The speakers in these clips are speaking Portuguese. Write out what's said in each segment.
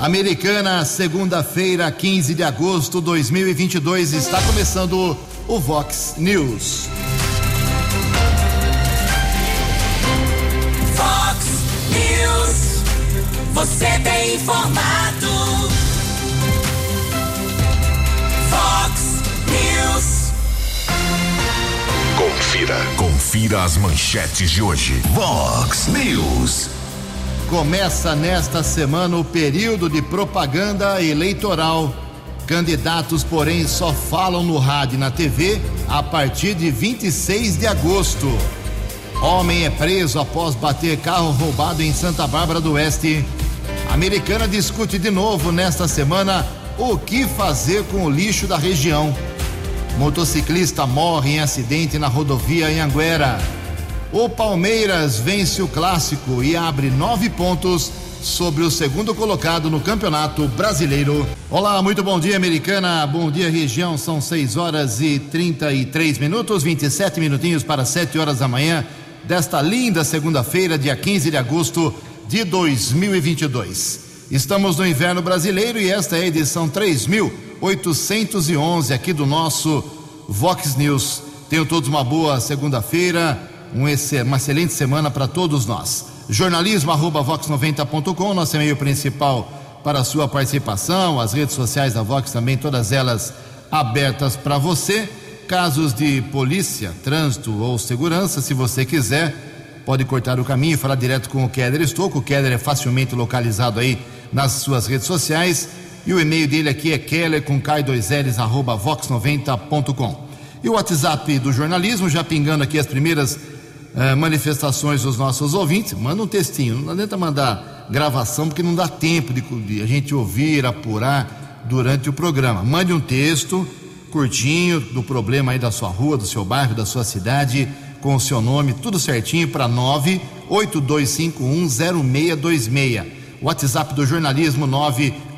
Americana, segunda-feira, 15 de agosto de 2022, está começando o Vox News. Vox News, você tem informado. Vox News. Confira, confira as manchetes de hoje. Vox News. Começa nesta semana o período de propaganda eleitoral. Candidatos, porém, só falam no rádio e na TV a partir de 26 de agosto. Homem é preso após bater carro roubado em Santa Bárbara do Oeste. A americana discute de novo nesta semana o que fazer com o lixo da região. Motociclista morre em acidente na rodovia em Anguera. O Palmeiras vence o clássico e abre nove pontos sobre o segundo colocado no Campeonato Brasileiro. Olá, muito bom dia, americana. Bom dia, região. São 6 horas e 33 minutos, 27 minutinhos para 7 horas da manhã desta linda segunda-feira, dia 15 de agosto de 2022. Estamos no inverno brasileiro e esta é a edição 3811 aqui do nosso Vox News. Tenham todos uma boa segunda-feira uma excelente semana para todos nós. Jornalismo arroba vox90.com, nosso e-mail principal para a sua participação, as redes sociais da Vox também, todas elas abertas para você. Casos de polícia, trânsito ou segurança, se você quiser, pode cortar o caminho e falar direto com o Keller Estouco. O Keller é facilmente localizado aí nas suas redes sociais. E o e-mail dele aqui é keller com k2ls arroba vox90.com. E o WhatsApp do jornalismo, já pingando aqui as primeiras é, manifestações dos nossos ouvintes, manda um textinho. Não adianta mandar gravação, porque não dá tempo de, de a gente ouvir, apurar durante o programa. Mande um texto curtinho do problema aí da sua rua, do seu bairro, da sua cidade, com o seu nome, tudo certinho para 982510626. WhatsApp do jornalismo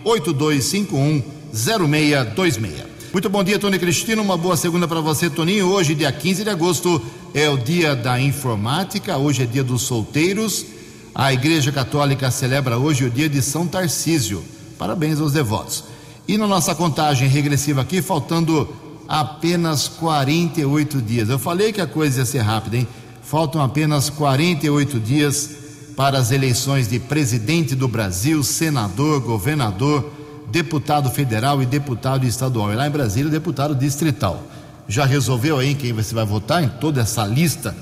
982510626. Muito bom dia, Tony Cristina. Uma boa segunda para você, Toninho. Hoje, dia 15 de agosto, é o dia da informática. Hoje é dia dos solteiros. A Igreja Católica celebra hoje o dia de São Tarcísio. Parabéns aos devotos. E na nossa contagem regressiva aqui, faltando apenas 48 dias. Eu falei que a coisa ia ser rápida, hein? Faltam apenas 48 dias para as eleições de presidente do Brasil, senador, governador deputado federal e deputado estadual. E lá em Brasília, deputado distrital. Já resolveu aí quem você vai votar em toda essa lista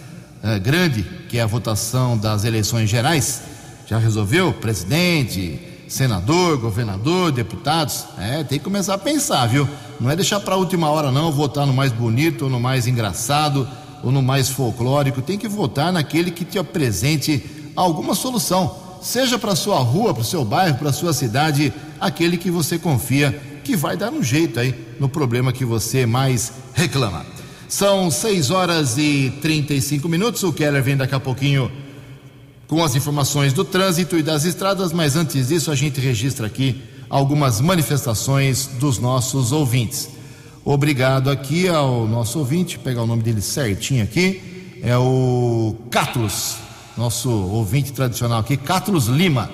eh, grande que é a votação das eleições gerais? Já resolveu? Presidente, senador, governador, deputados? É, tem que começar a pensar, viu? Não é deixar para a última hora, não, votar no mais bonito, ou no mais engraçado, ou no mais folclórico. Tem que votar naquele que te apresente alguma solução seja para sua rua, para o seu bairro, para sua cidade, aquele que você confia que vai dar um jeito aí no problema que você mais reclama. São 6 horas e 35 minutos. O Keller vem daqui a pouquinho com as informações do trânsito e das estradas, mas antes disso a gente registra aqui algumas manifestações dos nossos ouvintes. Obrigado aqui ao nosso ouvinte, pegar o nome dele certinho aqui, é o Cátulos nosso ouvinte tradicional aqui, Cátulos Lima.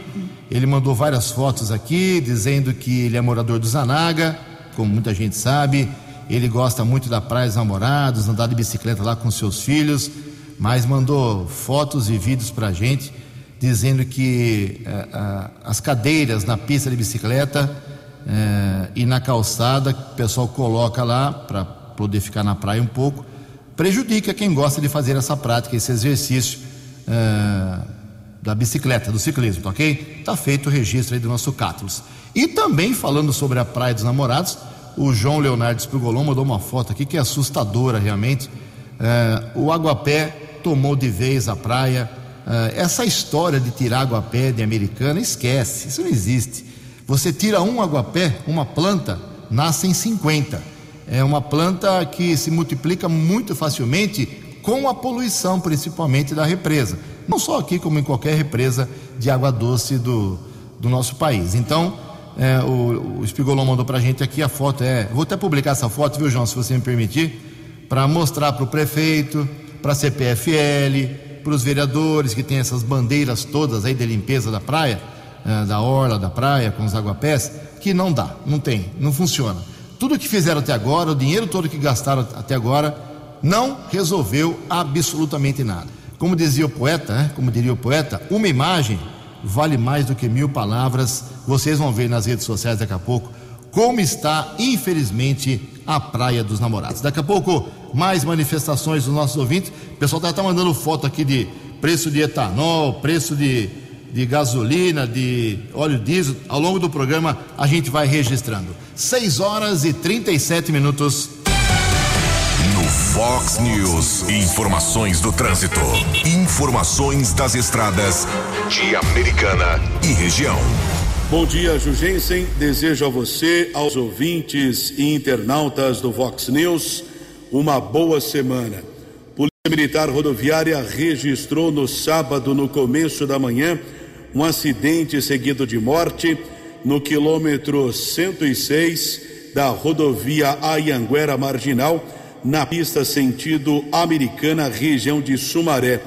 Ele mandou várias fotos aqui, dizendo que ele é morador do Zanaga, como muita gente sabe. Ele gosta muito da Praia dos Namorados, andar de bicicleta lá com seus filhos, mas mandou fotos e vídeos para a gente, dizendo que eh, as cadeiras na pista de bicicleta eh, e na calçada, que o pessoal coloca lá para poder ficar na praia um pouco, prejudica quem gosta de fazer essa prática, esse exercício da bicicleta, do ciclismo, tá ok? Tá feito o registro aí do nosso Cátulos. E também falando sobre a Praia dos Namorados, o João Leonardo Espigolon mandou uma foto aqui que é assustadora realmente. É, o Aguapé tomou de vez a praia. É, essa história de tirar aguapé de americana, esquece, isso não existe. Você tira um aguapé, uma planta, nascem 50. É uma planta que se multiplica muito facilmente com a poluição, principalmente da represa. Não só aqui, como em qualquer represa de água doce do, do nosso país. Então, é, o, o Espigolon mandou para a gente aqui a foto. É, vou até publicar essa foto, viu, João, se você me permitir, para mostrar para o prefeito, para a CPFL, para os vereadores que têm essas bandeiras todas aí de limpeza da praia. eh, da orla, da praia, com os aguapés, que não dá, não tem, não funciona. Tudo que fizeram até agora, o dinheiro todo que gastaram até agora, não resolveu absolutamente nada. Como dizia o poeta, né? como diria o poeta, uma imagem vale mais do que mil palavras. Vocês vão ver nas redes sociais daqui a pouco como está, infelizmente, a Praia dos Namorados. Daqui a pouco, mais manifestações dos nossos ouvintes. O pessoal está tá mandando foto aqui de preço de etanol, preço de, de gasolina, de óleo diesel. Ao longo do programa, a gente vai registrando. 6 horas e 37 minutos. Fox News, informações do trânsito. Informações das estradas de Americana e região. Bom dia, Jugensen. Desejo a você, aos ouvintes e internautas do Vox News, uma boa semana. Polícia Militar Rodoviária registrou no sábado, no começo da manhã, um acidente seguido de morte no quilômetro 106 da rodovia Ayanguera Marginal, na pista sentido americana, região de Sumaré.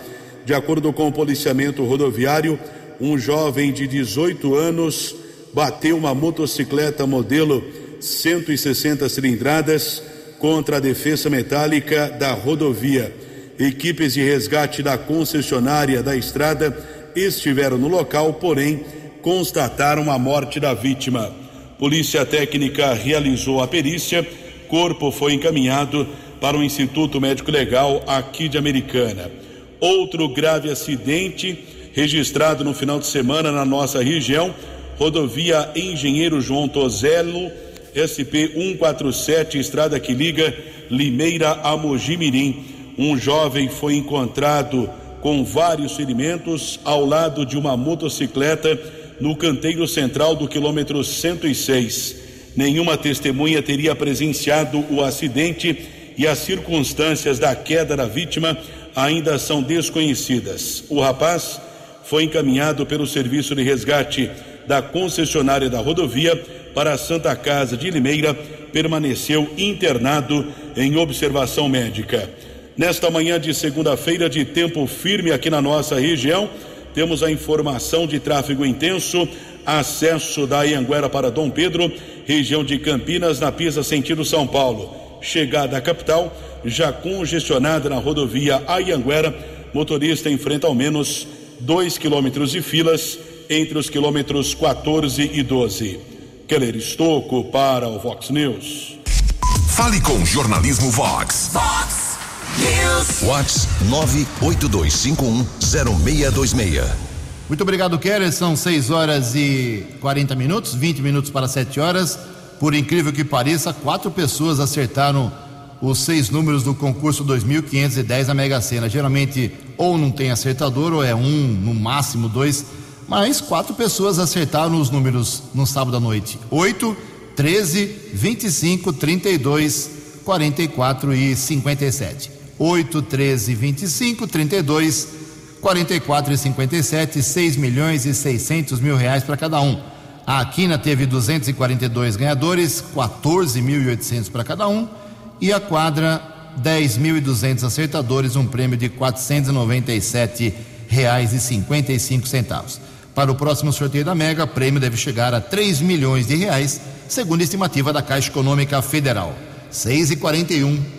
De acordo com o policiamento rodoviário, um jovem de 18 anos bateu uma motocicleta modelo 160 cilindradas contra a defesa metálica da rodovia. Equipes de resgate da concessionária da estrada estiveram no local, porém constataram a morte da vítima. Polícia Técnica realizou a perícia, corpo foi encaminhado para o Instituto Médico Legal aqui de Americana. Outro grave acidente registrado no final de semana na nossa região, rodovia Engenheiro João Tozelo, SP 147, estrada que liga Limeira a Mojimirim. Um jovem foi encontrado com vários ferimentos ao lado de uma motocicleta no canteiro central do quilômetro 106. Nenhuma testemunha teria presenciado o acidente e as circunstâncias da queda da vítima ainda são desconhecidas. O rapaz foi encaminhado pelo serviço de resgate da concessionária da rodovia para a Santa Casa de Limeira, permaneceu internado em observação médica. Nesta manhã de segunda-feira, de tempo firme aqui na nossa região, temos a informação de tráfego intenso, acesso da Ianguera para Dom Pedro, região de Campinas, na pista sentido São Paulo. Chegada à capital, já congestionada na rodovia Ayanguera, motorista enfrenta ao menos dois quilômetros de filas entre os quilômetros 14 e 12. Keller Estocco para o Vox News. Fale com Jornalismo Vox. Vox News. Vox 982510626. Muito obrigado, Keller. São 6 horas e 40 minutos, 20 minutos para 7 horas. Por incrível que pareça, quatro pessoas acertaram os seis números do concurso 2510 da Mega Sena. Geralmente, ou não tem acertador, ou é um, no máximo dois. Mas quatro pessoas acertaram os números no sábado à noite: 8, 13, 25, 32, 44 e 57. 8, 13, 25, 32, 44 e 57, 6 milhões e 600 mil reais para cada um. A Aquina teve 242 ganhadores, 14.800 para cada um e a quadra 10.200 acertadores, um prêmio de R$ 497,55. Para o próximo sorteio da Mega, o prêmio deve chegar a 3 milhões de reais, segundo a estimativa da Caixa Econômica Federal. 6 e 41.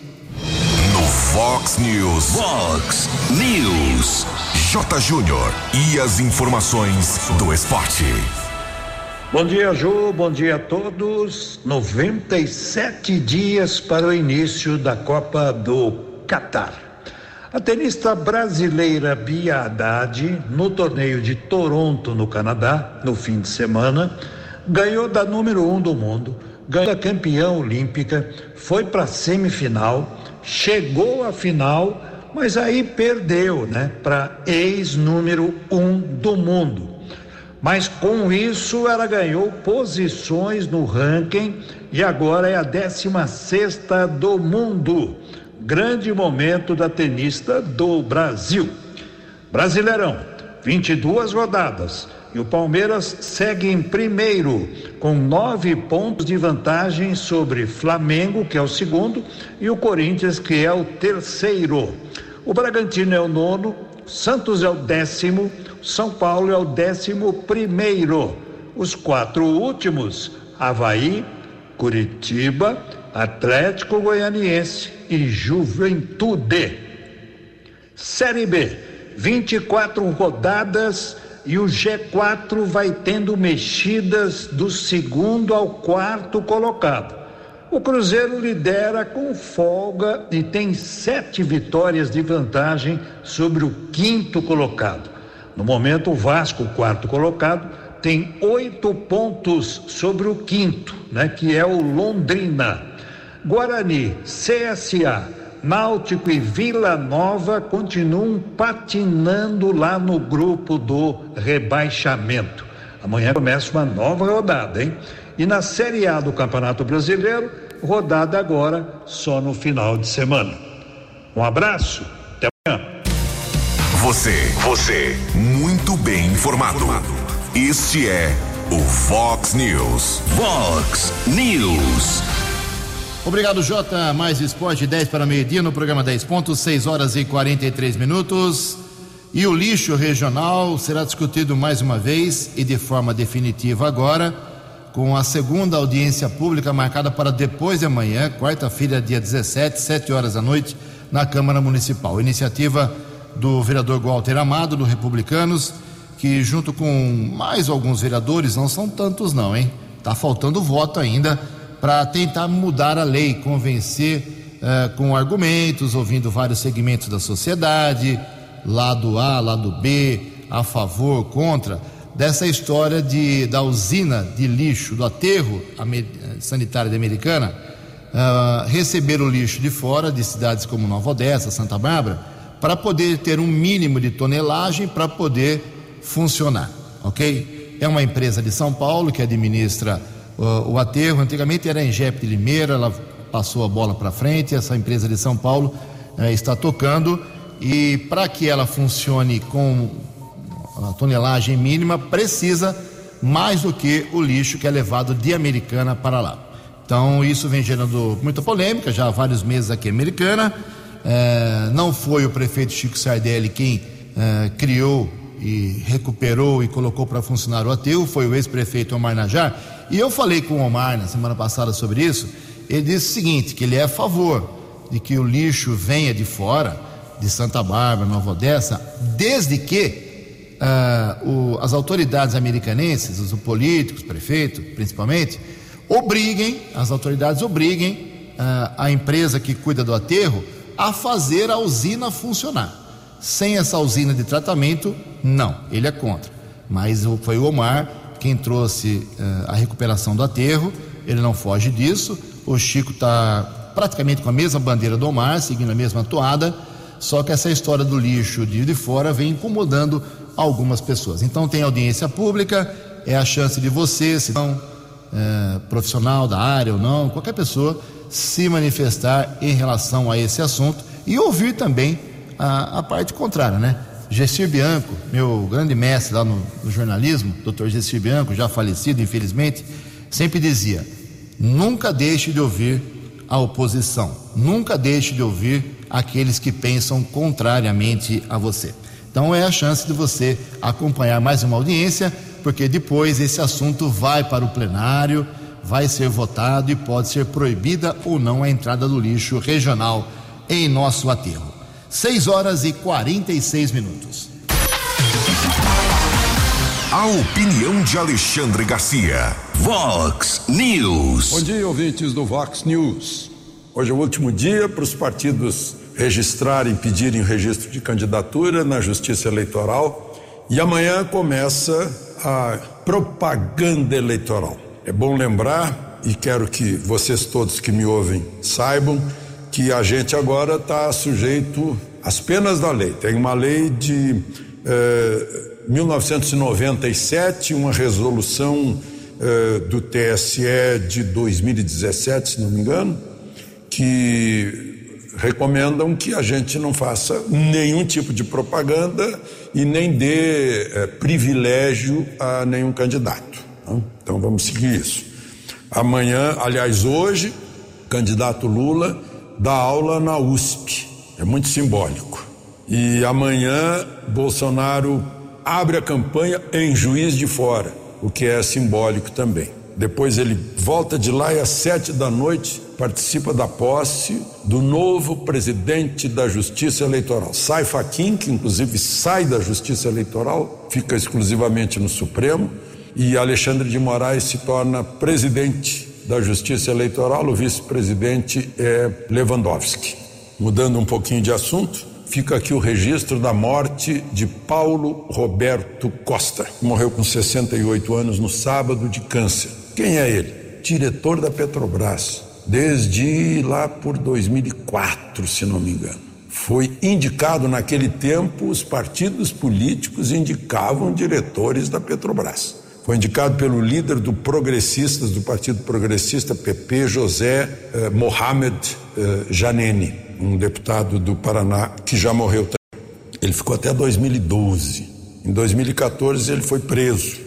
Fox News. Fox News. J. Júnior. E as informações do esporte. Bom dia, Ju. Bom dia a todos. 97 dias para o início da Copa do Catar. A tenista brasileira Bia Haddad, no torneio de Toronto, no Canadá, no fim de semana, ganhou da número um do mundo, ganhou a campeã olímpica, foi para a semifinal, chegou à final, mas aí perdeu, né, para ex-número um do mundo mas com isso ela ganhou posições no ranking e agora é a 16 do mundo. Grande momento da tenista do Brasil. Brasileirão, 22 rodadas. E o Palmeiras segue em primeiro, com nove pontos de vantagem sobre Flamengo, que é o segundo, e o Corinthians, que é o terceiro. O Bragantino é o nono, Santos é o décimo, São Paulo é o décimo primeiro. Os quatro últimos, Havaí, Curitiba, Atlético Goianiense e Juventude. Série B, 24 rodadas e o G4 vai tendo mexidas do segundo ao quarto colocado. O Cruzeiro lidera com folga e tem sete vitórias de vantagem sobre o quinto colocado. No momento, o Vasco, quarto colocado, tem oito pontos sobre o quinto, né, que é o Londrina. Guarani, CSA, Náutico e Vila Nova continuam patinando lá no grupo do rebaixamento. Amanhã começa uma nova rodada, hein? E na Série A do Campeonato Brasileiro, rodada agora só no final de semana. Um abraço, até amanhã. Você, você, muito bem informado. Este é o Fox News. Fox News. Obrigado, Jota. Mais esporte 10 para meio-dia no programa 10 pontos, 6 horas e 43 minutos. E o lixo regional será discutido mais uma vez e de forma definitiva agora, com a segunda audiência pública marcada para depois de amanhã, quarta-feira, dia 17, 7 horas da noite, na Câmara Municipal. Iniciativa do vereador Walter Amado, do Republicanos que junto com mais alguns vereadores, não são tantos não, hein? Tá faltando voto ainda para tentar mudar a lei, convencer uh, com argumentos, ouvindo vários segmentos da sociedade, lado A, lado B, a favor, contra, dessa história de, da usina de lixo, do aterro sanitário de Americana, uh, receber o lixo de fora, de cidades como Nova Odessa, Santa Bárbara, para poder ter um mínimo de tonelagem para poder funcionar, ok? É uma empresa de São Paulo que administra o aterro. Antigamente era a Engep de Limeira, ela passou a bola para frente. Essa empresa de São Paulo uh, está tocando e para que ela funcione com a tonelagem mínima precisa mais do que o lixo que é levado de Americana para lá. Então isso vem gerando muita polêmica já há vários meses aqui em Americana. É, não foi o prefeito Chico Sardelli quem é, criou e recuperou e colocou para funcionar o aterro foi o ex-prefeito Omar Najar. E eu falei com o Omar na semana passada sobre isso. Ele disse o seguinte: que ele é a favor de que o lixo venha de fora, de Santa Bárbara, Nova Odessa, desde que uh, o, as autoridades americanenses, os políticos, prefeito principalmente, obriguem, as autoridades obriguem uh, a empresa que cuida do aterro a fazer a usina funcionar. Sem essa usina de tratamento, não, ele é contra. Mas foi o Omar quem trouxe uh, a recuperação do aterro, ele não foge disso. O Chico está praticamente com a mesma bandeira do Omar, seguindo a mesma toada, só que essa história do lixo de, de fora vem incomodando algumas pessoas. Então tem audiência pública, é a chance de você, se não é, profissional da área ou não, qualquer pessoa, se manifestar em relação a esse assunto e ouvir também a, a parte contrária, né? Gessir Bianco, meu grande mestre lá no, no jornalismo, doutor Gessir Bianco, já falecido, infelizmente, sempre dizia: nunca deixe de ouvir a oposição, nunca deixe de ouvir aqueles que pensam contrariamente a você. Então é a chance de você acompanhar mais uma audiência, porque depois esse assunto vai para o plenário, vai ser votado e pode ser proibida ou não a entrada do lixo regional em nosso aterro. 6 horas e 46 minutos. A opinião de Alexandre Garcia. Vox News. Bom dia, ouvintes do Vox News. Hoje é o último dia para os partidos registrarem, pedirem o registro de candidatura na Justiça Eleitoral e amanhã começa a propaganda eleitoral. É bom lembrar, e quero que vocês todos que me ouvem saibam, que a gente agora está sujeito às penas da lei. Tem uma lei de eh, 1997, uma resolução eh, do TSE de 2017, se não me engano, que recomendam que a gente não faça nenhum tipo de propaganda e nem dê eh, privilégio a nenhum candidato. Não? Então vamos seguir isso. Amanhã, aliás, hoje, candidato Lula dá aula na USP. É muito simbólico. E amanhã Bolsonaro abre a campanha em Juiz de Fora, o que é simbólico também. Depois ele volta de lá e às sete da noite participa da posse do novo presidente da Justiça Eleitoral. Sai Faquim, que inclusive sai da Justiça Eleitoral, fica exclusivamente no Supremo, e Alexandre de Moraes se torna presidente da Justiça Eleitoral, o vice-presidente é Lewandowski. Mudando um pouquinho de assunto, fica aqui o registro da morte de Paulo Roberto Costa. Morreu com 68 anos no sábado de câncer. Quem é ele? Diretor da Petrobras, desde lá por 2004, se não me engano. Foi indicado naquele tempo, os partidos políticos indicavam diretores da Petrobras. Foi indicado pelo líder do Progressistas, do Partido Progressista, PP, José eh, Mohamed eh, Janene, um deputado do Paraná que já morreu. Ele ficou até 2012. Em 2014 ele foi preso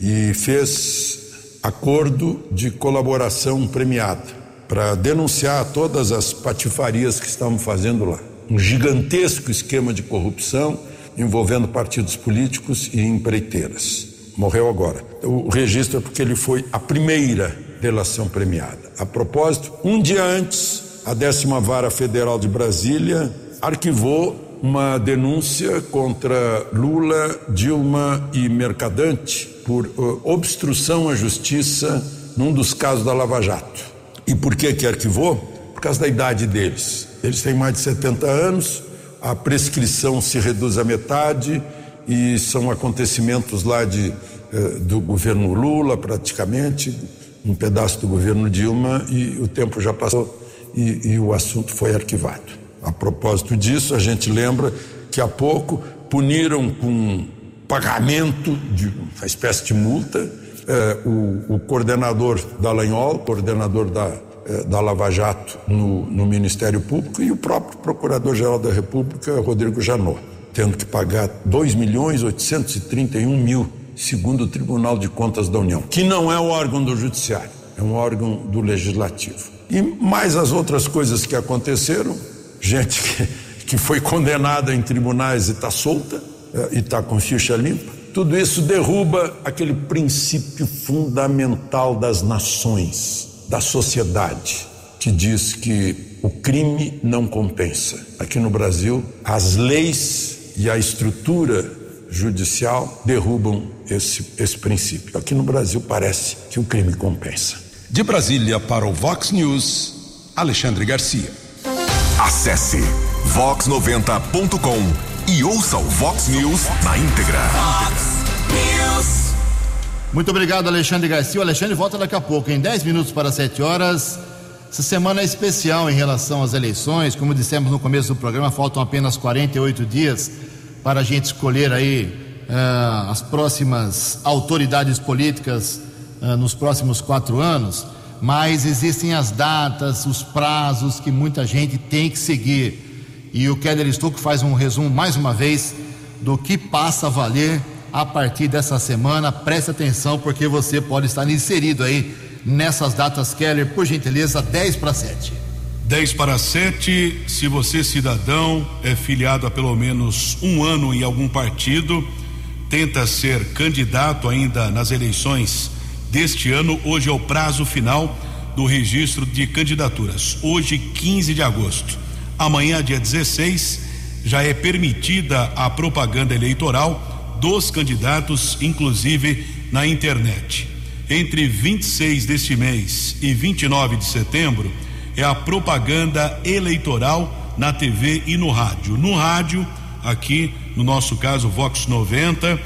e fez acordo de colaboração premiada para denunciar todas as patifarias que estavam fazendo lá. Um gigantesco esquema de corrupção envolvendo partidos políticos e empreiteiras morreu agora. O registro é porque ele foi a primeira delação premiada. A propósito, um dia antes, a décima vara federal de Brasília arquivou uma denúncia contra Lula, Dilma e Mercadante por uh, obstrução à justiça num dos casos da Lava Jato. E por que que arquivou? Por causa da idade deles. Eles têm mais de 70 anos, a prescrição se reduz à metade e são acontecimentos lá de, eh, do governo Lula, praticamente, um pedaço do governo Dilma, e o tempo já passou e, e o assunto foi arquivado. A propósito disso, a gente lembra que há pouco puniram com pagamento de uma espécie de multa eh, o, o, coordenador da Lanhol, coordenador da, eh, da Lava Jato no, no Ministério Público, e o próprio Procurador-Geral da República, Rodrigo Janot tendo que pagar 2 milhões 831 mil, segundo o Tribunal de Contas da União, que não é o órgão do Judiciário, é um órgão do Legislativo. E mais as outras coisas que aconteceram, gente que, que foi condenada em tribunais e está solta, é, e está com ficha limpa, tudo isso derruba aquele princípio fundamental das nações, da sociedade, que diz que o crime não compensa. Aqui no Brasil, as leis e a estrutura judicial derrubam esse, esse princípio. Aqui no Brasil parece que o crime compensa. De Brasília para o Vox News, Alexandre Garcia. Acesse vox90.com e ouça o Vox News na íntegra. News. Muito obrigado, Alexandre Garcia. O Alexandre volta daqui a pouco, em 10 minutos para 7 horas. Essa semana é especial em relação às eleições. Como dissemos no começo do programa, faltam apenas 48 dias para a gente escolher aí uh, as próximas autoridades políticas uh, nos próximos quatro anos. Mas existem as datas, os prazos que muita gente tem que seguir. E o Keller Stuck faz um resumo mais uma vez do que passa a valer a partir dessa semana. Preste atenção, porque você pode estar inserido aí nessas datas, Keller, por gentileza, 10 para 7. 10 para 7, se você, cidadão, é filiado a pelo menos um ano em algum partido, tenta ser candidato ainda nas eleições deste ano, hoje é o prazo final do registro de candidaturas. Hoje, 15 de agosto. Amanhã, dia 16, já é permitida a propaganda eleitoral dos candidatos, inclusive na internet entre 26 deste mês e 29 de setembro é a propaganda eleitoral na TV e no rádio. No rádio, aqui no nosso caso Vox 90,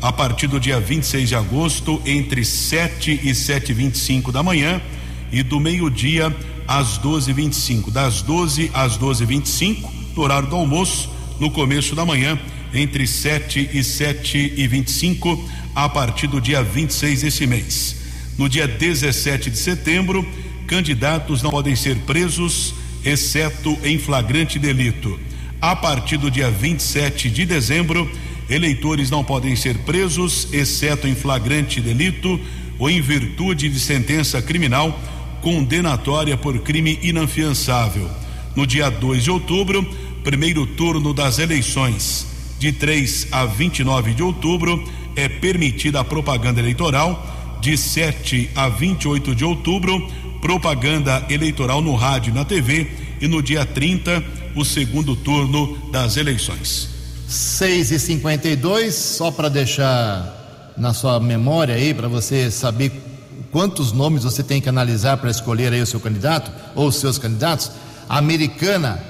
a partir do dia 26 de agosto, entre 7 e 7h25 da manhã, e do meio-dia às 12h25. Das 12 às 12h25, no horário do almoço, no começo da manhã, entre 7 e 7 e 25 a partir do dia 26 desse mês. No dia 17 de setembro, candidatos não podem ser presos, exceto em flagrante delito. A partir do dia 27 de dezembro, eleitores não podem ser presos, exceto em flagrante delito ou em virtude de sentença criminal condenatória por crime inafiançável. No dia 2 de outubro, primeiro turno das eleições. De 3 a 29 de outubro é permitida a propaganda eleitoral. De 7 a 28 de outubro, propaganda eleitoral no rádio e na TV. E no dia 30, o segundo turno das eleições. 6 e 52 só para deixar na sua memória aí, para você saber quantos nomes você tem que analisar para escolher aí o seu candidato ou os seus candidatos. A americana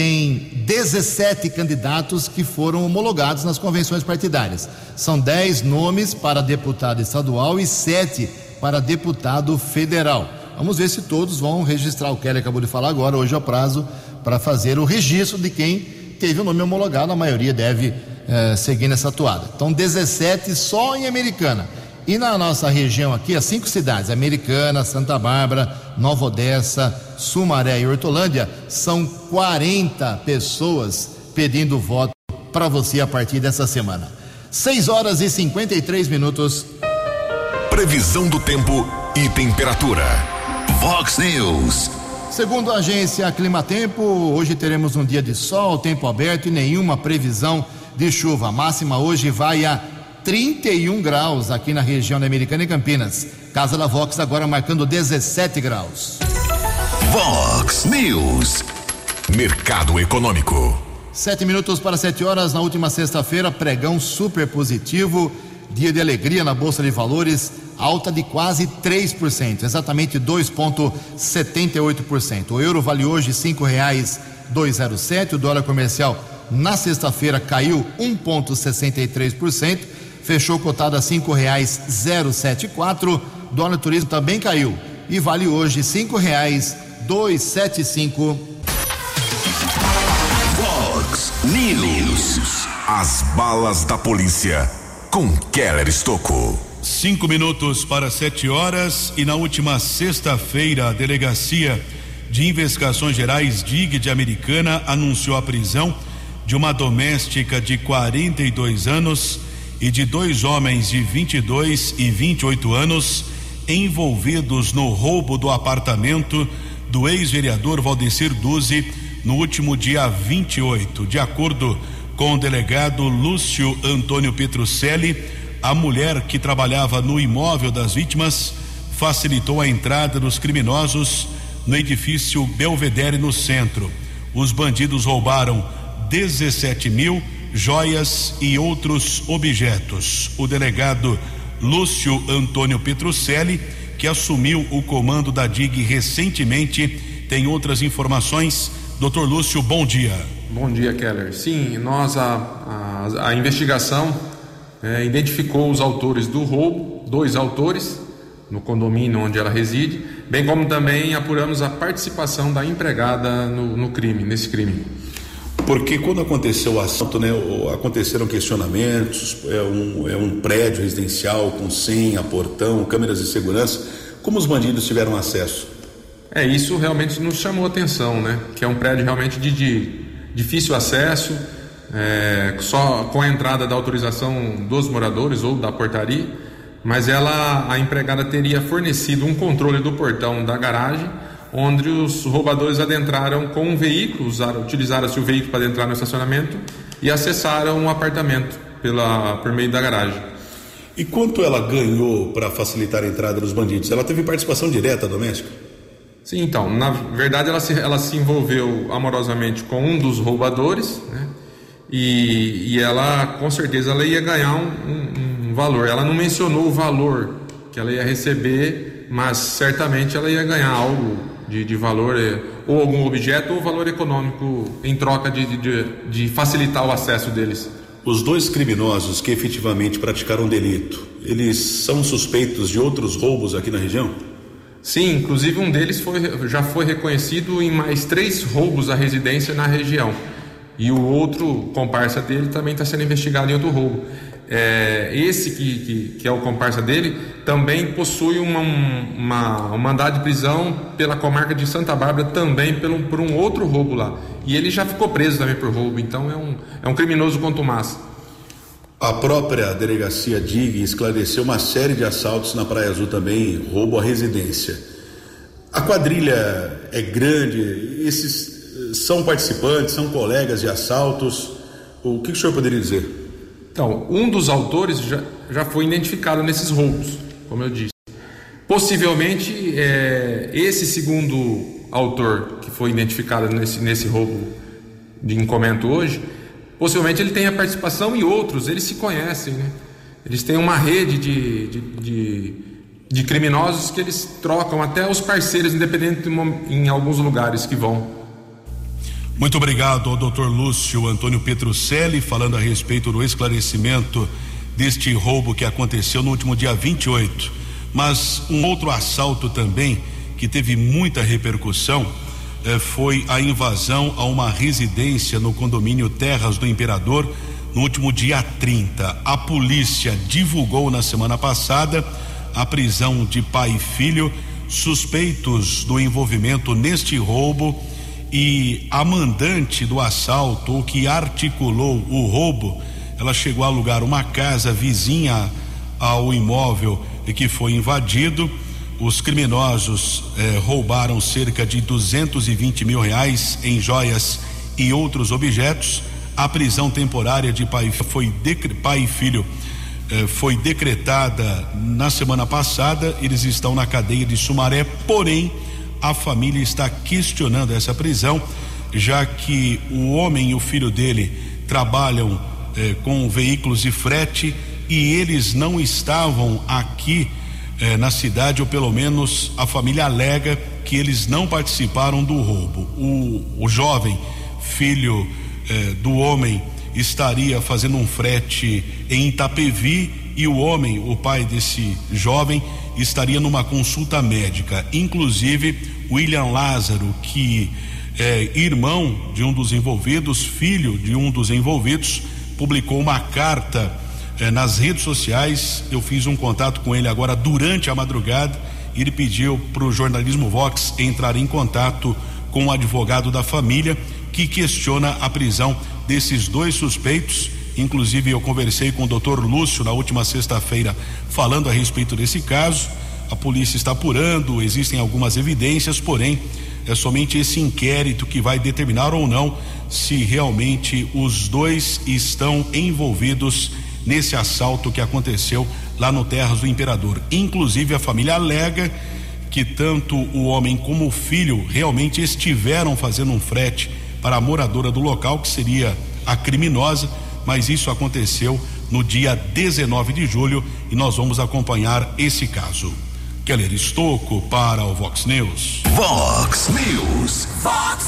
tem 17 candidatos que foram homologados nas convenções partidárias. São 10 nomes para deputado estadual e 7 para deputado federal. Vamos ver se todos vão registrar. O Kelly acabou de falar agora, hoje é o prazo para fazer o registro de quem teve o nome homologado. A maioria deve eh, seguir nessa toada. Então, 17 só em Americana. E na nossa região aqui, as cinco cidades, Americana, Santa Bárbara, Nova Odessa, Sumaré e Hortolândia, são 40 pessoas pedindo voto para você a partir dessa semana. 6 horas e 53 minutos. Previsão do tempo e temperatura. Vox News. Segundo a agência Climatempo, hoje teremos um dia de sol, tempo aberto e nenhuma previsão de chuva. A máxima hoje vai a 31 graus aqui na região da Americana e Campinas. Casa da Vox agora marcando 17 graus. Vox News. Mercado Econômico. Sete minutos para sete horas. Na última sexta-feira, pregão super positivo. Dia de alegria na Bolsa de Valores, alta de quase 3%, exatamente 2,78%. O euro vale hoje cinco reais 207. O dólar comercial na sexta-feira caiu 1,63% fechou cotado a cinco reais zero sete quatro. Dólar turismo também caiu e vale hoje cinco reais dois sete cinco. Fox News. As balas da polícia com Keller Estocou. Cinco minutos para sete horas e na última sexta-feira a delegacia de investigações gerais DIG de Americana anunciou a prisão de uma doméstica de 42 anos e de dois homens de 22 e 28 anos envolvidos no roubo do apartamento do ex-vereador Valdecir Duzi no último dia 28. De acordo com o delegado Lúcio Antônio Petrucelli, a mulher que trabalhava no imóvel das vítimas facilitou a entrada dos criminosos no edifício Belvedere no centro. Os bandidos roubaram 17 mil joias e outros objetos. O delegado Lúcio Antônio Petrucelli, que assumiu o comando da DIG recentemente, tem outras informações. Doutor Lúcio, bom dia. Bom dia, Keller. Sim, nós, a, a, a investigação é, identificou os autores do roubo, dois autores, no condomínio onde ela reside, bem como também apuramos a participação da empregada no, no crime, nesse crime. Porque quando aconteceu o assalto, né, aconteceram questionamentos, é um, é um prédio residencial com senha, portão, câmeras de segurança. Como os bandidos tiveram acesso? É, isso realmente nos chamou a atenção, né? Que é um prédio realmente de, de difícil acesso, é, só com a entrada da autorização dos moradores ou da portaria, mas ela, a empregada teria fornecido um controle do portão da garagem onde os roubadores adentraram com um veículo, usaram, utilizaram-se o veículo para entrar no estacionamento e acessaram um apartamento pela, por meio da garagem. E quanto ela ganhou para facilitar a entrada dos bandidos? Ela teve participação direta doméstica? Sim, então, na verdade ela se, ela se envolveu amorosamente com um dos roubadores, né? E, e ela, com certeza, ela ia ganhar um, um, um valor. Ela não mencionou o valor que ela ia receber, mas certamente ela ia ganhar algo de, de valor, é, ou algum objeto, ou valor econômico em troca de, de, de facilitar o acesso deles. Os dois criminosos que efetivamente praticaram delito, eles são suspeitos de outros roubos aqui na região? Sim, inclusive um deles foi, já foi reconhecido em mais três roubos à residência na região. E o outro comparsa dele também está sendo investigado em outro roubo. É, esse que, que, que, é o comparsa dele também possui uma, uma, um mandado de prisão pela comarca de Santa Bárbara também pelo, por um outro roubo lá. E ele já ficou preso também por roubo, então é um, é um criminoso contumaz. A própria delegacia DIG esclareceu uma série de assaltos na Praia Azul também, roubo à residência. A quadrilha é grande, esses eh, são participantes, são colegas de assaltos? O que o senhor poderia dizer? Então, um dos autores já, já foi identificado nesses roubos, como eu disse. Possivelmente, é, esse segundo autor que foi identificado nesse, nesse roubo de encomendo hoje, possivelmente ele tenha participação e outros, eles se conhecem, né? Eles têm uma rede de, de, de, de criminosos que eles trocam até os parceiros, independente em alguns lugares que vão. Muito obrigado ao Dr. Lúcio Antônio Petrucelli, falando a respeito do esclarecimento deste roubo que aconteceu no último dia 28. Mas um outro assalto também que teve muita repercussão eh, foi a invasão a uma residência no condomínio Terras do Imperador no último dia 30. A polícia divulgou na semana passada a prisão de pai e filho suspeitos do envolvimento neste roubo e a mandante do assalto, ou que articulou o roubo, ela chegou a alugar uma casa vizinha ao imóvel que foi invadido. Os criminosos eh, roubaram cerca de 220 mil reais em joias e outros objetos. A prisão temporária de pai, foi pai e filho eh, foi decretada na semana passada. Eles estão na cadeia de Sumaré, porém a família está questionando essa prisão, já que o homem e o filho dele trabalham eh, com veículos de frete e eles não estavam aqui eh, na cidade, ou pelo menos a família alega que eles não participaram do roubo. O, o jovem filho eh, do homem estaria fazendo um frete em Itapevi e o homem, o pai desse jovem, estaria numa consulta médica. Inclusive, William Lázaro, que é irmão de um dos envolvidos, filho de um dos envolvidos, publicou uma carta é, nas redes sociais. Eu fiz um contato com ele agora durante a madrugada. E ele pediu para o jornalismo Vox entrar em contato com o advogado da família que questiona a prisão desses dois suspeitos. Inclusive, eu conversei com o doutor Lúcio na última sexta-feira falando a respeito desse caso. A polícia está apurando, existem algumas evidências, porém, é somente esse inquérito que vai determinar ou não se realmente os dois estão envolvidos nesse assalto que aconteceu lá no Terras do Imperador. Inclusive, a família alega que tanto o homem como o filho realmente estiveram fazendo um frete para a moradora do local, que seria a criminosa, mas isso aconteceu no dia 19 de julho e nós vamos acompanhar esse caso. Keller Estocco para o Vox News. Vox News. Vox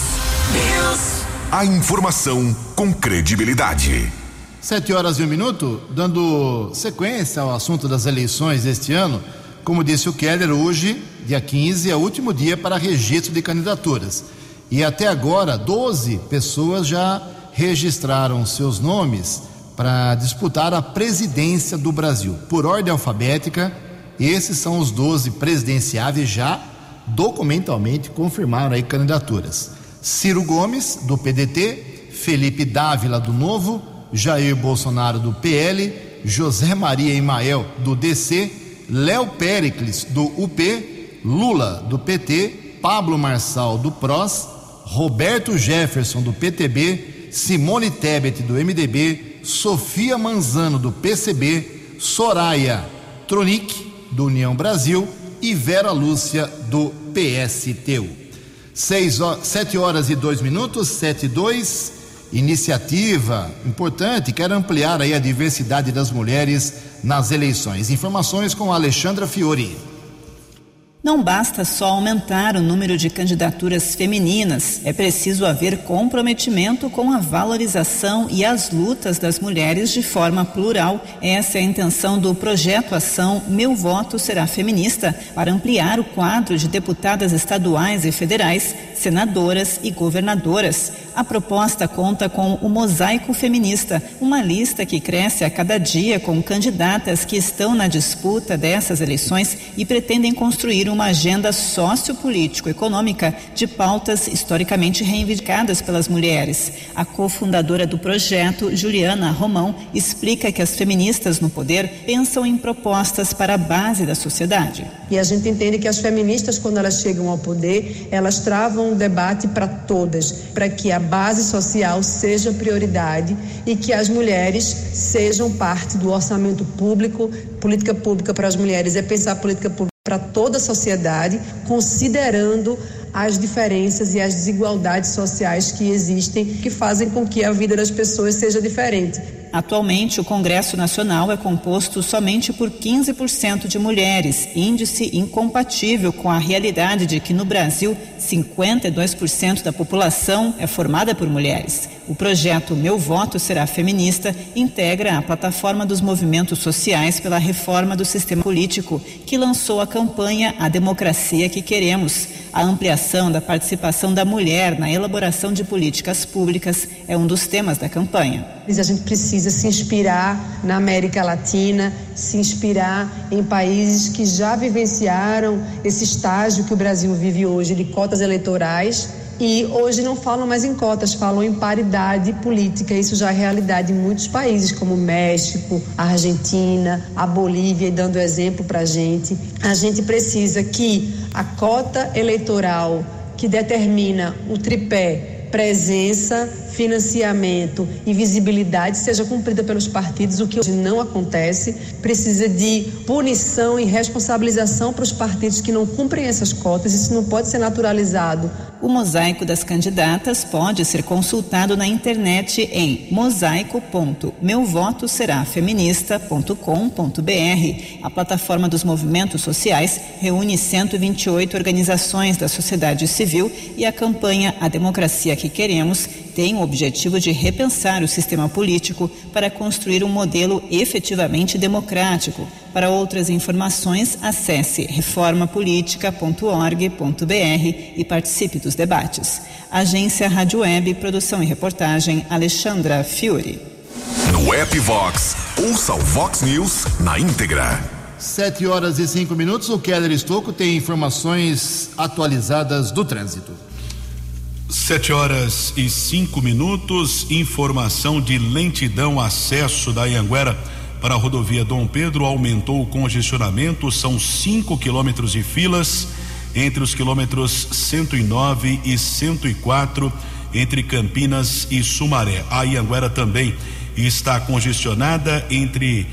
News. A informação com credibilidade. Sete horas e um minuto, dando sequência ao assunto das eleições deste ano. Como disse o Keller, hoje, dia 15, é o último dia para registro de candidaturas. E até agora, 12 pessoas já registraram seus nomes para disputar a presidência do Brasil. Por ordem alfabética, esses são os 12 presidenciáveis já documentalmente confirmaram aí candidaturas. Ciro Gomes, do PDT, Felipe Dávila, do Novo, Jair Bolsonaro, do PL, José Maria Imael, do DC, Léo Pericles, do UP, Lula, do PT, Pablo Marçal, do PROS, Roberto Jefferson, do PTB, Simone Tebet, do MDB, Sofia Manzano, do PCB, Soraya Tronic, do União Brasil e Vera Lúcia, do PSTU. Seis, sete horas e dois minutos, sete e dois. Iniciativa importante, quer ampliar aí a diversidade das mulheres nas eleições. Informações com Alexandra Fiori. Não basta só aumentar o número de candidaturas femininas, é preciso haver comprometimento com a valorização e as lutas das mulheres de forma plural. Essa é a intenção do projeto Ação Meu Voto Será Feminista, para ampliar o quadro de deputadas estaduais e federais, senadoras e governadoras. A proposta conta com o Mosaico Feminista, uma lista que cresce a cada dia com candidatas que estão na disputa dessas eleições e pretendem construir uma agenda sociopolítico-econômica de pautas historicamente reivindicadas pelas mulheres. A cofundadora do projeto, Juliana Romão, explica que as feministas no poder pensam em propostas para a base da sociedade. E a gente entende que as feministas, quando elas chegam ao poder, elas travam um debate para todas, para que a base social seja prioridade e que as mulheres sejam parte do orçamento público. Política pública para as mulheres é pensar política pública para toda a sociedade, considerando as diferenças e as desigualdades sociais que existem, que fazem com que a vida das pessoas seja diferente. Atualmente, o Congresso Nacional é composto somente por 15% de mulheres, índice incompatível com a realidade de que no Brasil 52% da população é formada por mulheres. O projeto Meu Voto Será Feminista integra a plataforma dos movimentos sociais pela reforma do sistema político, que lançou a campanha A Democracia que Queremos. A ampliação da participação da mulher na elaboração de políticas públicas é um dos temas da campanha. A gente precisa se inspirar na América Latina, se inspirar em países que já vivenciaram esse estágio que o Brasil vive hoje de cotas eleitorais e hoje não falam mais em cotas, falam em paridade política. Isso já é realidade em muitos países, como México, Argentina, a Bolívia, e dando exemplo para a gente. A gente precisa que a cota eleitoral que determina o tripé presença, financiamento e visibilidade seja cumprida pelos partidos, o que hoje não acontece. Precisa de punição e responsabilização para os partidos que não cumprem essas cotas. Isso não pode ser naturalizado. O mosaico das candidatas pode ser consultado na internet em mosaico.meuvotoserafeminista.com.br. A plataforma dos movimentos sociais reúne 128 organizações da sociedade civil e a campanha A Democracia que Queremos tem o objetivo de repensar o sistema político para construir um modelo efetivamente democrático. Para outras informações, acesse reformapolitica.org.br e participe dos debates. Agência Rádio Web, produção e reportagem Alexandra Fiore. No app Vox, ouça o Vox News na íntegra. Sete horas e cinco minutos, o Keller Estocco tem informações atualizadas do trânsito. Sete horas e cinco minutos, informação de lentidão, acesso da Ianguera para a rodovia Dom Pedro aumentou o congestionamento, são cinco quilômetros de filas entre os quilômetros 109 e 104 entre Campinas e Sumaré. A Ianguera também está congestionada entre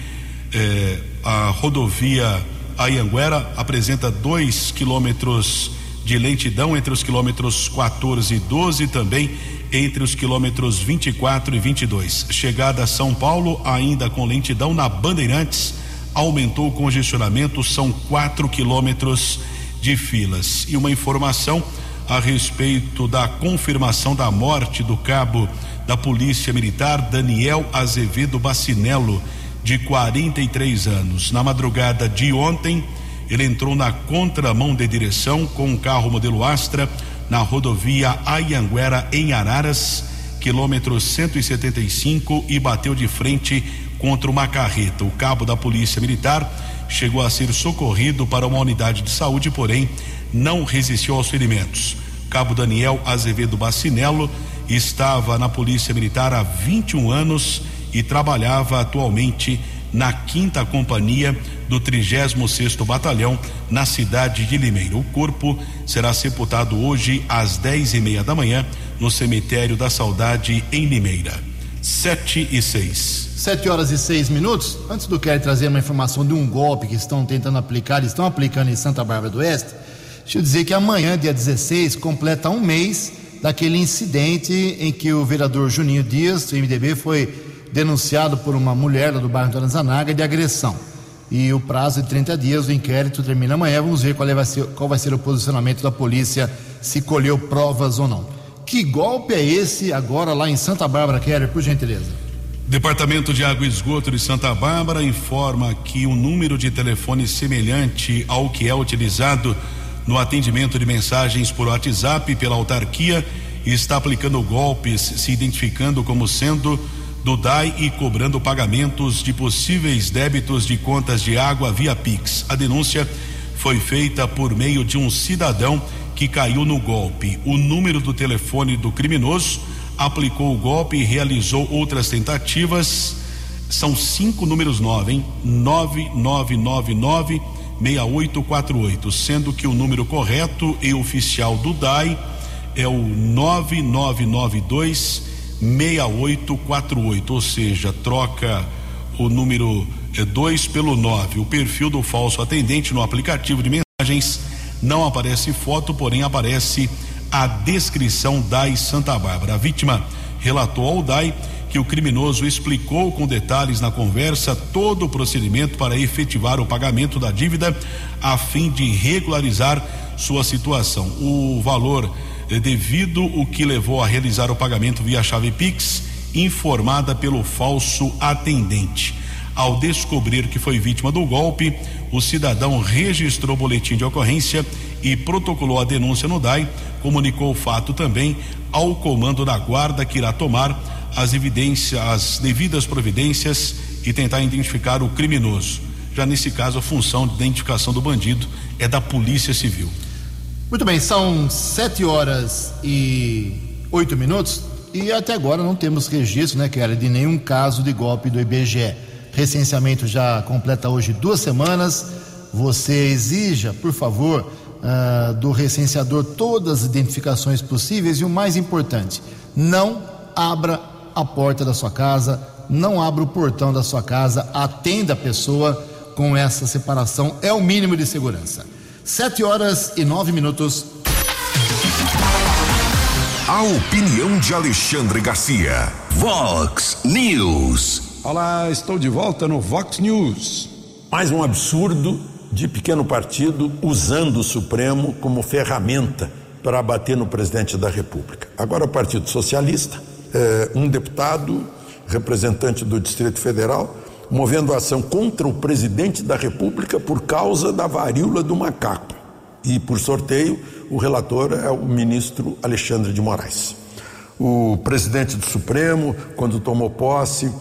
eh, a rodovia Anhanguera apresenta dois quilômetros de lentidão entre os quilômetros 14 e 12 também entre os quilômetros 24 e 22. Chegada a São Paulo, ainda com lentidão na Bandeirantes, aumentou o congestionamento, são 4 quilômetros de filas. E uma informação a respeito da confirmação da morte do cabo da Polícia Militar Daniel Azevedo Bacinello, de 43 anos. Na madrugada de ontem, ele entrou na contramão de direção com um carro modelo Astra na rodovia Ayanguera em Araras, quilômetro 175 e bateu de frente contra uma carreta. O cabo da Polícia Militar chegou a ser socorrido para uma unidade de saúde, porém não resistiu aos ferimentos. Cabo Daniel Azevedo Bacinello estava na Polícia Militar há 21 anos e trabalhava atualmente na quinta companhia do 36 Batalhão na cidade de Limeira. O corpo será sepultado hoje às dez e meia da manhã no cemitério da Saudade em Limeira. Sete e seis. Sete horas e seis minutos. Antes do Kelly trazer uma informação de um golpe que estão tentando aplicar, estão aplicando em Santa Bárbara do Oeste, deixa eu dizer que amanhã, dia 16, completa um mês daquele incidente em que o vereador Juninho Dias, do MDB, foi denunciado por uma mulher do bairro Taranzanaga de agressão. E o prazo de 30 dias do inquérito termina amanhã. Vamos ver qual vai ser, qual vai ser o posicionamento da polícia, se colheu provas ou não. Que golpe é esse agora lá em Santa Bárbara, Keller, por gentileza? Departamento de Água e Esgoto de Santa Bárbara informa que o número de telefone semelhante ao que é utilizado no atendimento de mensagens por WhatsApp pela autarquia está aplicando golpes, se identificando como sendo do DAI e cobrando pagamentos de possíveis débitos de contas de água via Pix. A denúncia foi feita por meio de um cidadão que caiu no golpe. O número do telefone do criminoso aplicou o golpe e realizou outras tentativas. São cinco números nove, hein? 9999 6848, sendo que o número correto e oficial do DAI é o 9992 6848, ou seja, troca o número 2 é, pelo 9. O perfil do falso atendente no aplicativo de mensagens não aparece foto, porém aparece a descrição DAI Santa Bárbara. A vítima relatou ao DAI que o criminoso explicou com detalhes na conversa todo o procedimento para efetivar o pagamento da dívida a fim de regularizar sua situação. O valor devido o que levou a realizar o pagamento via chave Pix, informada pelo falso atendente. Ao descobrir que foi vítima do golpe, o cidadão registrou boletim de ocorrência e protocolou a denúncia no DAI, comunicou o fato também ao comando da guarda que irá tomar as evidências, as devidas providências e tentar identificar o criminoso. Já nesse caso, a função de identificação do bandido é da Polícia Civil. Muito bem, são sete horas e oito minutos e até agora não temos registro, né, Kelly, de nenhum caso de golpe do IBGE. Recenseamento já completa hoje duas semanas. Você exija, por favor, uh, do recenseador todas as identificações possíveis e o mais importante, não abra a porta da sua casa, não abra o portão da sua casa, atenda a pessoa com essa separação, é o mínimo de segurança. Sete horas e nove minutos. A opinião de Alexandre Garcia. Vox News. Olá, estou de volta no Vox News. Mais um absurdo de pequeno partido usando o Supremo como ferramenta para bater no presidente da República. Agora, o Partido Socialista, eh, um deputado, representante do Distrito Federal, movendo ação contra o presidente da República por causa da varíola do macaco. E, por sorteio, o relator é o ministro Alexandre de Moraes. O presidente do Supremo, quando tomou posse,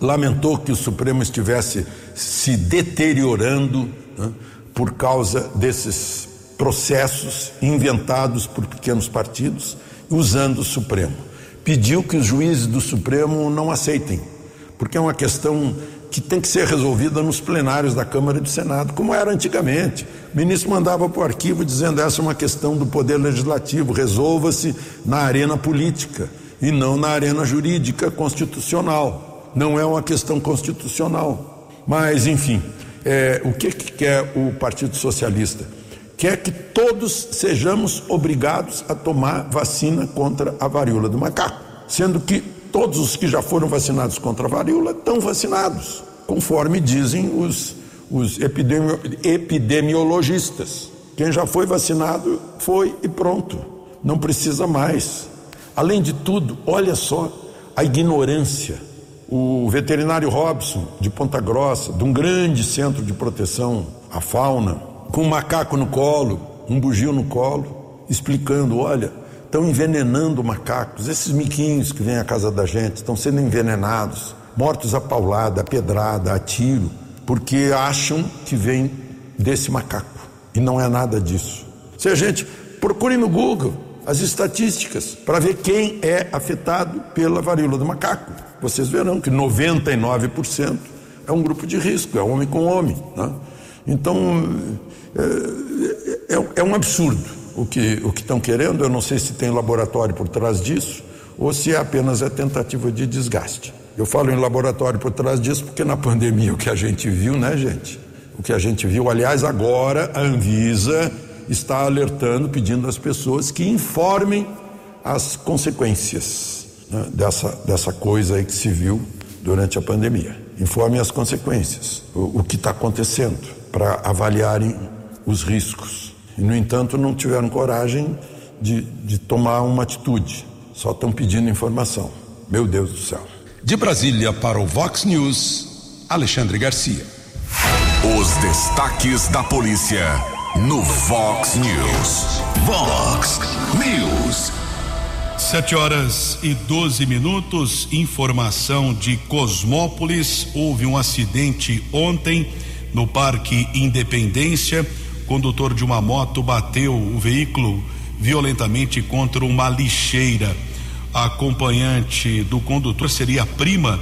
lamentou que o Supremo estivesse se deteriorando né, por causa desses processos inventados por pequenos partidos usando o Supremo. Pediu que os juízes do Supremo não aceitem, porque é uma questão que tem que ser resolvida nos plenários da Câmara e do Senado, como era antigamente. O ministro mandava para o arquivo dizendo essa é uma questão do poder legislativo, resolva-se na arena política e não na arena jurídica constitucional. Não é uma questão constitucional. Mas, enfim, é, o que, que quer o Partido Socialista? Quer que todos sejamos obrigados a tomar vacina contra a varíola do macaco, sendo que todos os que já foram vacinados contra a varíola estão vacinados, conforme dizem os, os epidemi epidemiologistas. Quem já foi vacinado foi e pronto, não precisa mais. Além de tudo, olha só a ignorância. O veterinário Robson, de Ponta Grossa, de um grande centro de proteção à fauna, com um macaco no colo, um bugio no colo, explicando: olha, estão envenenando macacos. Esses miquinhos que vêm à casa da gente estão sendo envenenados, mortos a paulada, a pedrada, a tiro, porque acham que vem desse macaco. E não é nada disso. Se a gente procure no Google as estatísticas para ver quem é afetado pela varíola do macaco, vocês verão que 99% é um grupo de risco, é homem com homem. Né? Então, é, é, é um absurdo o que o que estão querendo. Eu não sei se tem laboratório por trás disso ou se é apenas a tentativa de desgaste. Eu falo em laboratório por trás disso porque na pandemia o que a gente viu, né, gente? O que a gente viu, aliás, agora a Anvisa está alertando, pedindo às pessoas que informem as consequências né, dessa, dessa coisa aí que se viu durante a pandemia. Informem as consequências, o, o que está acontecendo, para avaliarem os riscos. E, no entanto, não tiveram coragem de, de tomar uma atitude, só estão pedindo informação. Meu Deus do céu. De Brasília para o Vox News, Alexandre Garcia. Os destaques da polícia no Vox News. Vox News. Sete horas e 12 minutos. Informação de Cosmópolis. Houve um acidente ontem no Parque Independência condutor de uma moto bateu o veículo violentamente contra uma lixeira. A acompanhante do condutor seria a prima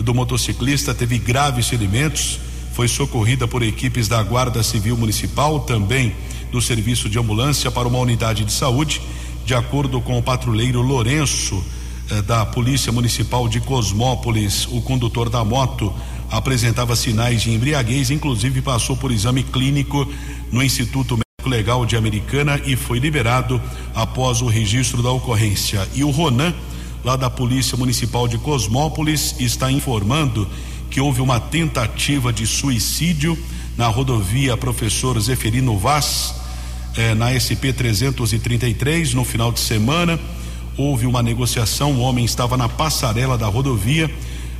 do motociclista, teve graves ferimentos, foi socorrida por equipes da Guarda Civil Municipal, também do Serviço de Ambulância para uma unidade de saúde. De acordo com o patrulheiro Lourenço, eh, da Polícia Municipal de Cosmópolis, o condutor da moto apresentava sinais de embriaguez, inclusive passou por exame clínico no Instituto Médico Legal de Americana e foi liberado após o registro da ocorrência. E o Ronan, lá da Polícia Municipal de Cosmópolis, está informando que houve uma tentativa de suicídio na rodovia Professor Zeferino Vaz, eh, na SP 333, no final de semana. Houve uma negociação, o homem estava na passarela da rodovia.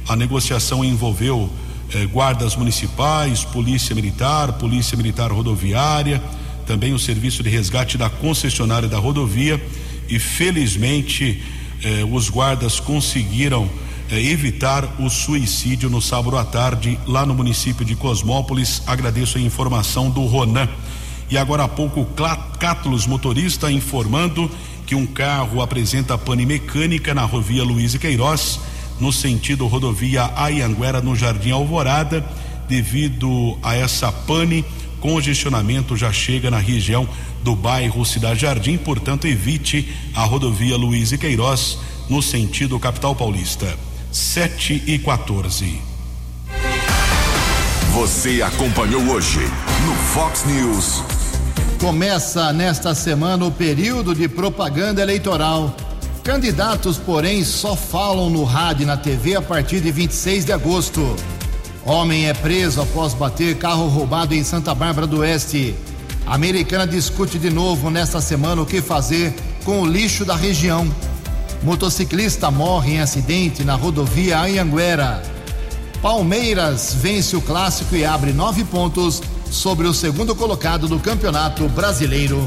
A negociação envolveu eh, guardas municipais, polícia militar, polícia militar rodoviária, também o serviço de resgate da concessionária da rodovia e felizmente eh, os guardas conseguiram eh, evitar o suicídio no sábado à tarde lá no município de Cosmópolis. Agradeço a informação do Ronan. E agora há pouco Cátulos motorista informando que um carro apresenta pane mecânica na rodovia Luiz e Queiroz, no sentido rodovia Ayanguera no Jardim Alvorada, devido a essa pane, congestionamento já chega na região do bairro Cidade Jardim, portanto evite a rodovia Luiz e Queiroz no sentido capital paulista. 7 e 14. Você acompanhou hoje no Fox News. Começa nesta semana o período de propaganda eleitoral. Candidatos, porém, só falam no rádio e na TV a partir de 26 de agosto. Homem é preso após bater carro roubado em Santa Bárbara do Oeste. A americana discute de novo nesta semana o que fazer com o lixo da região. Motociclista morre em acidente na rodovia Anhanguera. Palmeiras vence o clássico e abre nove pontos sobre o segundo colocado do Campeonato Brasileiro.